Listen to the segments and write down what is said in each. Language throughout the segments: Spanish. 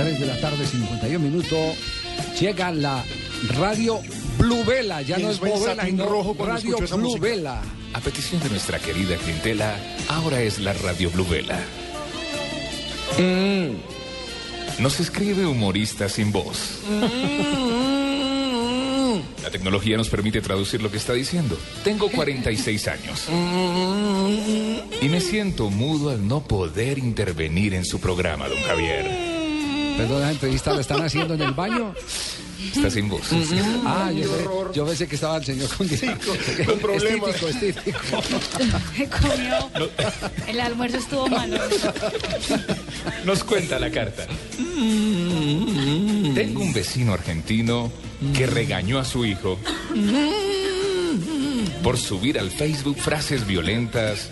3 de la tarde, 51 minutos. Llega la Radio Blue Vela. Ya no es Bovela, satín sino rojo Radio Blue música. Vela. A petición de nuestra querida clientela, ahora es la Radio Blue Vela. Nos escribe humorista sin voz. La tecnología nos permite traducir lo que está diciendo. Tengo 46 años. Y me siento mudo al no poder intervenir en su programa, don Javier. Perdón, la entrevista la están haciendo en el baño. Está sin voz. Ah, yo, sé- yo pensé que estaba el señor con, con problemas. Estítico, estítico. Comió. El almuerzo estuvo malo. Nos cuenta la carta. Tengo un vecino argentino que regañó a su hijo por subir al Facebook frases violentas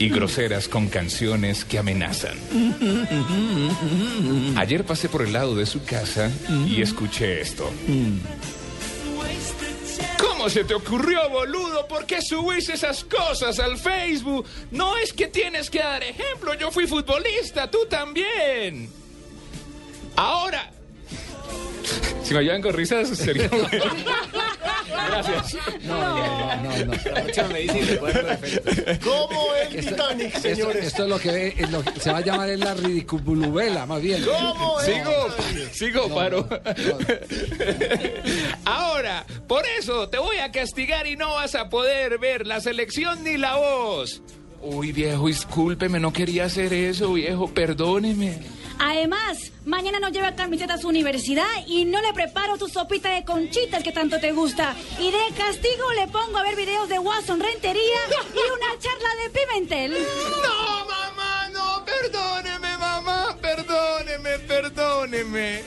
y groseras con canciones que amenazan. Ayer pasé por el lado de su casa y escuché esto. ¿Cómo se te ocurrió, boludo? ¿Por qué subís esas cosas al Facebook? No es que tienes que dar ejemplo. Yo fui futbolista, tú también. Ahora. Si me ayudan con risas, sería. Gracias. No, no, no, no. ¿Cómo es Esto, Titanic, señores? esto es lo que, es lo que se va a llamar es la ridiculubela, más bien. ¿Cómo es Sigo, Titanic? sigo, paro. no. Ahora, por eso te voy a castigar y no vas a poder ver la selección ni la voz. Uy, viejo, discúlpeme, no quería hacer eso, viejo, perdóneme. Además, mañana no lleva camiseta a su universidad y no le preparo tu sopita de conchitas que tanto te gusta. Y de castigo le pongo a ver videos de Watson Rentería y una charla de Pimentel. No, mamá, no, perdóneme, mamá, perdóneme, perdóneme.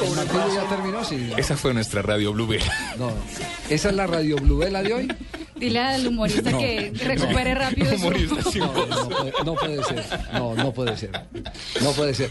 ¿El martillo ya terminó? Sí. Esa fue nuestra radio Blue Bell. No. ¿Esa es la radio Bluvela de hoy? Dile al humorista que recupere rápido su... Humorista sin No, no puede, no puede ser. No, no puede ser. No puede ser.